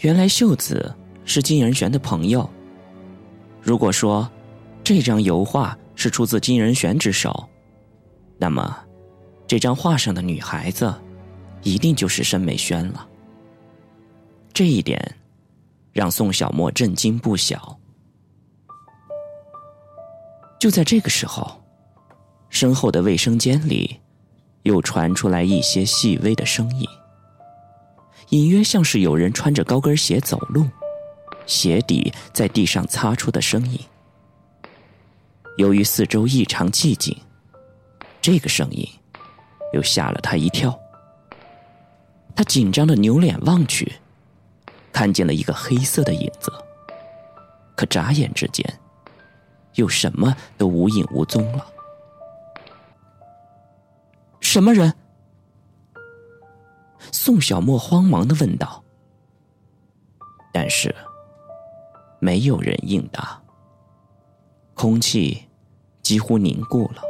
原来秀子是金仁玄的朋友。如果说这张油画是出自金仁玄之手，那么这张画上的女孩子一定就是申美萱了。这一点让宋小沫震惊不小。就在这个时候，身后的卫生间里又传出来一些细微的声音。隐约像是有人穿着高跟鞋走路，鞋底在地上擦出的声音。由于四周异常寂静，这个声音又吓了他一跳。他紧张的扭脸望去，看见了一个黑色的影子，可眨眼之间，又什么都无影无踪了。什么人？宋小沫慌忙的问道，但是没有人应答，空气几乎凝固了。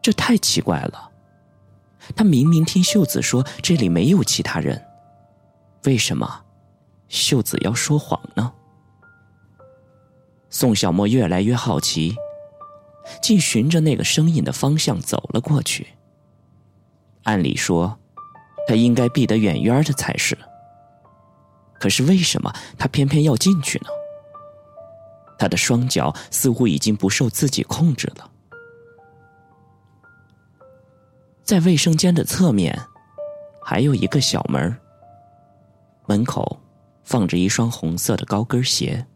这太奇怪了，他明明听秀子说这里没有其他人，为什么秀子要说谎呢？宋小沫越来越好奇，竟循着那个声音的方向走了过去。按理说，他应该避得远远的才是。可是为什么他偏偏要进去呢？他的双脚似乎已经不受自己控制了。在卫生间的侧面，还有一个小门门口放着一双红色的高跟鞋。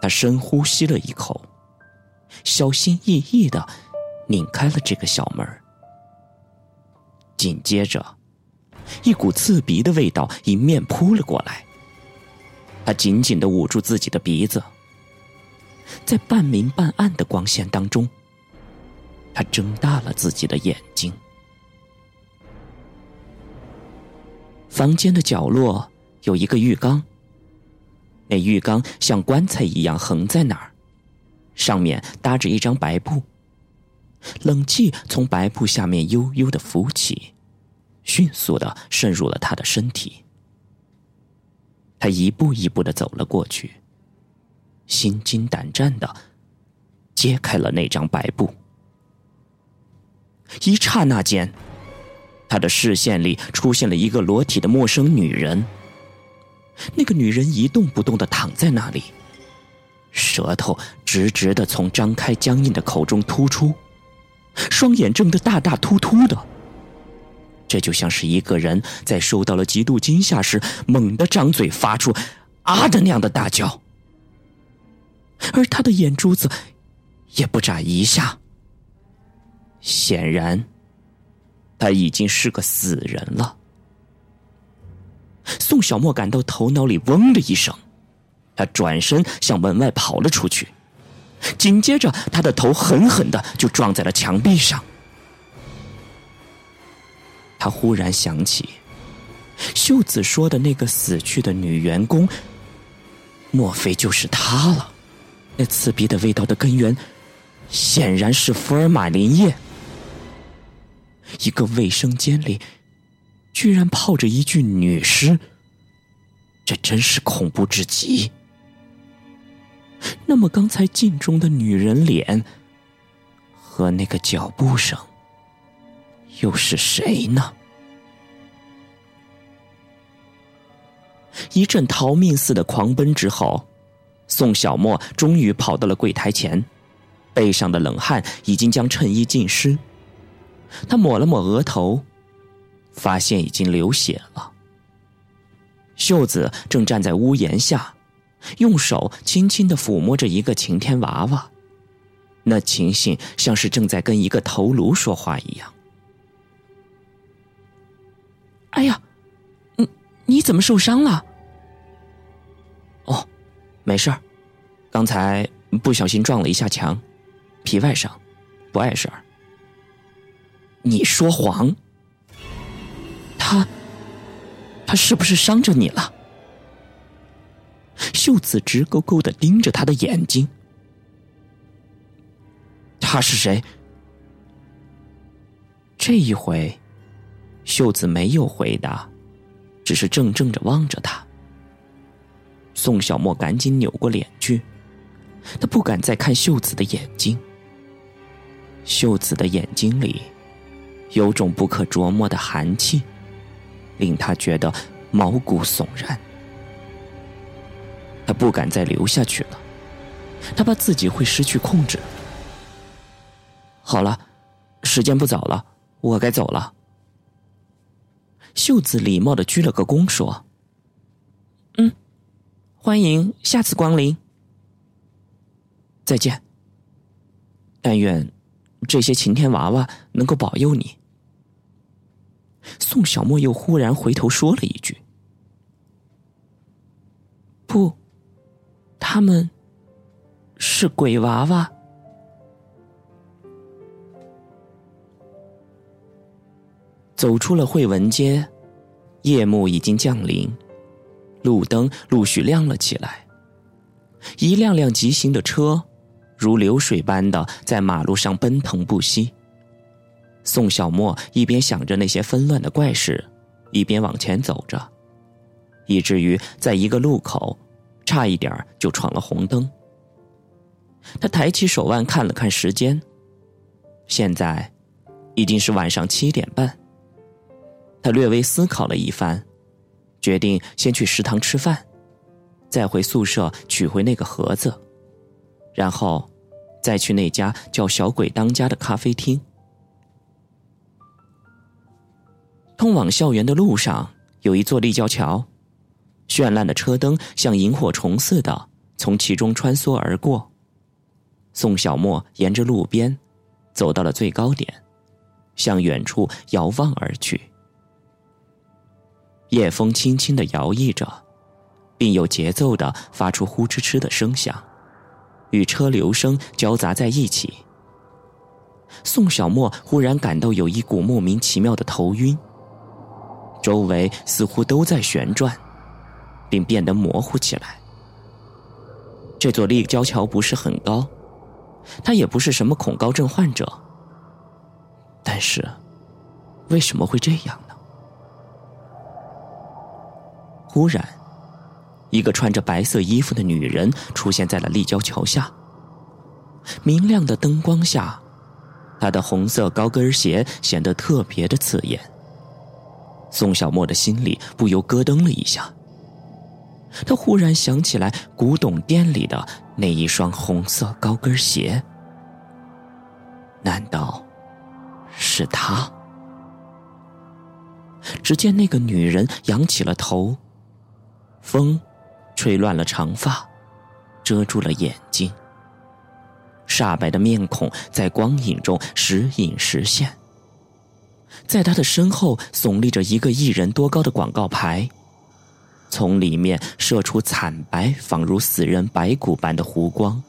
他深呼吸了一口，小心翼翼的拧开了这个小门紧接着，一股刺鼻的味道迎面扑了过来。他紧紧的捂住自己的鼻子，在半明半暗的光线当中，他睁大了自己的眼睛。房间的角落有一个浴缸，那浴缸像棺材一样横在那儿，上面搭着一张白布。冷气从白布下面悠悠的浮起，迅速的渗入了他的身体。他一步一步的走了过去，心惊胆战的揭开了那张白布。一刹那间，他的视线里出现了一个裸体的陌生女人。那个女人一动不动的躺在那里，舌头直直的从张开僵硬的口中突出。双眼睁得大大突突的，这就像是一个人在受到了极度惊吓时猛地张嘴发出“啊”的那样的大叫，而他的眼珠子也不眨一下，显然他已经是个死人了。宋小沫感到头脑里嗡的一声，他转身向门外跑了出去。紧接着，他的头狠狠的就撞在了墙壁上。他忽然想起，秀子说的那个死去的女员工，莫非就是她了？那刺鼻的味道的根源，显然是福尔马林液。一个卫生间里，居然泡着一具女尸，这真是恐怖至极。那么，刚才镜中的女人脸和那个脚步声，又是谁呢？一阵逃命似的狂奔之后，宋小沫终于跑到了柜台前，背上的冷汗已经将衬衣浸湿。他抹了抹额头，发现已经流血了。秀子正站在屋檐下。用手轻轻的抚摸着一个晴天娃娃，那情形像是正在跟一个头颅说话一样。哎呀，你你怎么受伤了？哦，没事儿，刚才不小心撞了一下墙，皮外伤，不碍事儿。你说谎，他他是不是伤着你了？秀子直勾勾的盯着他的眼睛。他是谁？这一回，秀子没有回答，只是怔怔的望着他。宋小沫赶紧扭过脸去，他不敢再看秀子的眼睛。秀子的眼睛里，有种不可琢磨的寒气，令他觉得毛骨悚然。他不敢再留下去了，他怕自己会失去控制。好了，时间不早了，我该走了。秀子礼貌的鞠了个躬，说：“嗯，欢迎下次光临，再见。但愿这些晴天娃娃能够保佑你。”宋小沫又忽然回头说了一句：“不。”他们是鬼娃娃。走出了惠文街，夜幕已经降临，路灯陆续亮了起来。一辆辆急行的车，如流水般的在马路上奔腾不息。宋小沫一边想着那些纷乱的怪事，一边往前走着，以至于在一个路口。差一点就闯了红灯。他抬起手腕看了看时间，现在已经是晚上七点半。他略微思考了一番，决定先去食堂吃饭，再回宿舍取回那个盒子，然后再去那家叫“小鬼当家”的咖啡厅。通往校园的路上有一座立交桥。绚烂的车灯像萤火虫似的从其中穿梭而过。宋小沫沿着路边走到了最高点，向远处遥望而去。夜风轻轻的摇曳着，并有节奏的发出呼哧哧的声响，与车流声交杂在一起。宋小沫忽然感到有一股莫名其妙的头晕，周围似乎都在旋转。并变得模糊起来。这座立交桥不是很高，他也不是什么恐高症患者。但是，为什么会这样呢？忽然，一个穿着白色衣服的女人出现在了立交桥下。明亮的灯光下，她的红色高跟鞋显得特别的刺眼。宋小沫的心里不由咯噔了一下。他忽然想起来古董店里的那一双红色高跟鞋，难道是他？只见那个女人仰起了头，风吹乱了长发，遮住了眼睛，煞白的面孔在光影中时隐时现。在他的身后耸立着一个一人多高的广告牌。从里面射出惨白，仿如死人白骨般的弧光，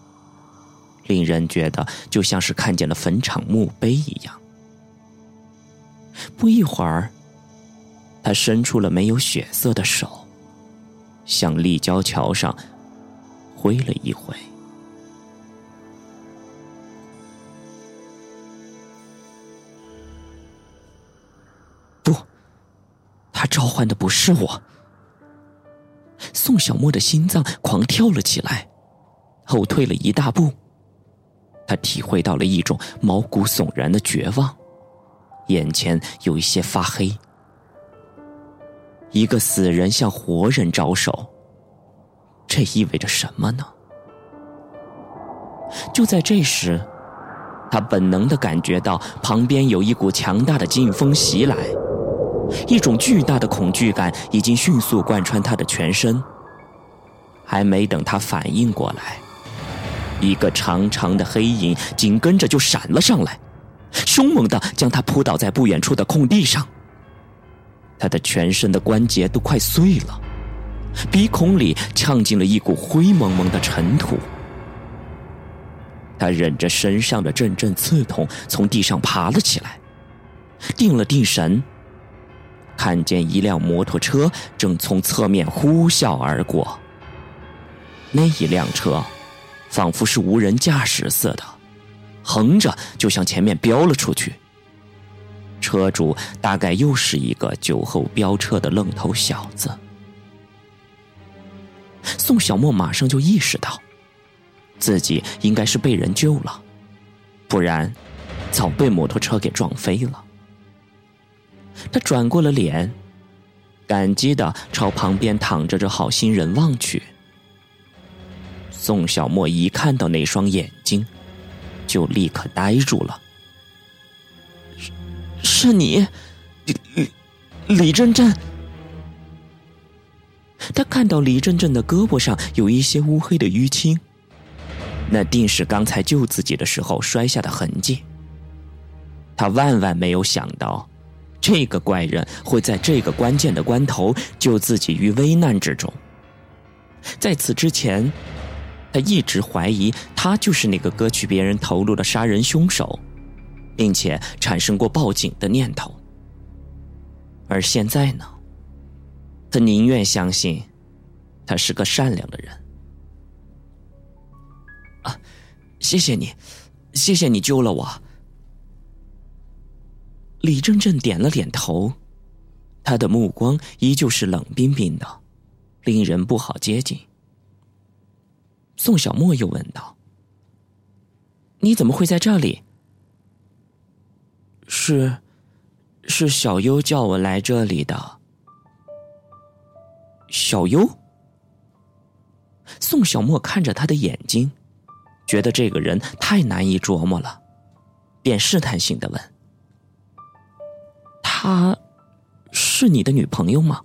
令人觉得就像是看见了坟场墓碑一样。不一会儿，他伸出了没有血色的手，向立交桥上挥了一挥。召唤的不是我。宋小沫的心脏狂跳了起来，后退了一大步。他体会到了一种毛骨悚然的绝望，眼前有一些发黑。一个死人向活人招手，这意味着什么呢？就在这时，他本能的感觉到旁边有一股强大的劲风袭来。一种巨大的恐惧感已经迅速贯穿他的全身。还没等他反应过来，一个长长的黑影紧跟着就闪了上来，凶猛的将他扑倒在不远处的空地上。他的全身的关节都快碎了，鼻孔里呛进了一股灰蒙蒙的尘土。他忍着身上的阵阵刺痛，从地上爬了起来，定了定神。看见一辆摩托车正从侧面呼啸而过，那一辆车，仿佛是无人驾驶似的，横着就向前面飙了出去。车主大概又是一个酒后飙车的愣头小子。宋小沫马上就意识到，自己应该是被人救了，不然早被摩托车给撞飞了。他转过了脸，感激的朝旁边躺着的好心人望去。宋小沫一看到那双眼睛，就立刻呆住了。是，是你，李李李真真。他看到李振振的胳膊上有一些乌黑的淤青，那定是刚才救自己的时候摔下的痕迹。他万万没有想到，这个怪人会在这个关键的关头救自己于危难之中。在此之前。他一直怀疑他就是那个割去别人头颅的杀人凶手，并且产生过报警的念头。而现在呢，他宁愿相信他是个善良的人。啊，谢谢你，谢谢你救了我。李正正点了点头，他的目光依旧是冷冰冰的，令人不好接近。宋小沫又问道：“你怎么会在这里？”“是，是小优叫我来这里的。”小优。宋小沫看着他的眼睛，觉得这个人太难以琢磨了，便试探性的问：“她，是你的女朋友吗？”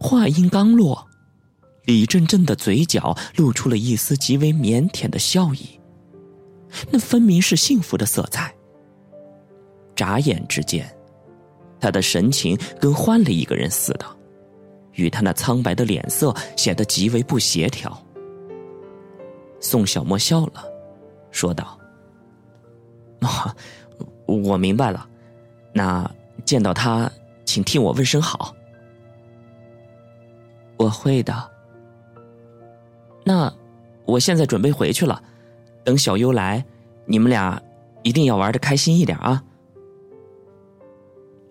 话音刚落。李振振的嘴角露出了一丝极为腼腆的笑意，那分明是幸福的色彩。眨眼之间，他的神情跟换了一个人似的，与他那苍白的脸色显得极为不协调。宋小沫笑了，说道：“啊，我明白了，那见到他，请替我问声好。”我会的。那，我现在准备回去了。等小优来，你们俩一定要玩的开心一点啊！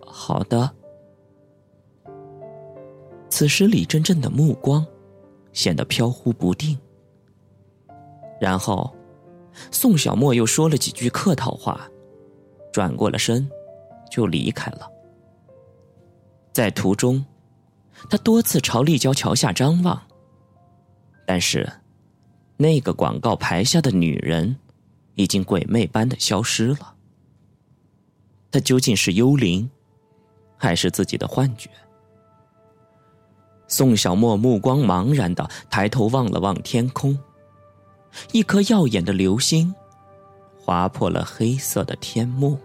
好的。此时李真真的目光显得飘忽不定，然后宋小沫又说了几句客套话，转过了身就离开了。在途中，他多次朝立交桥下张望。但是，那个广告牌下的女人，已经鬼魅般的消失了。她究竟是幽灵，还是自己的幻觉？宋小沫目光茫然的抬头望了望天空，一颗耀眼的流星，划破了黑色的天幕。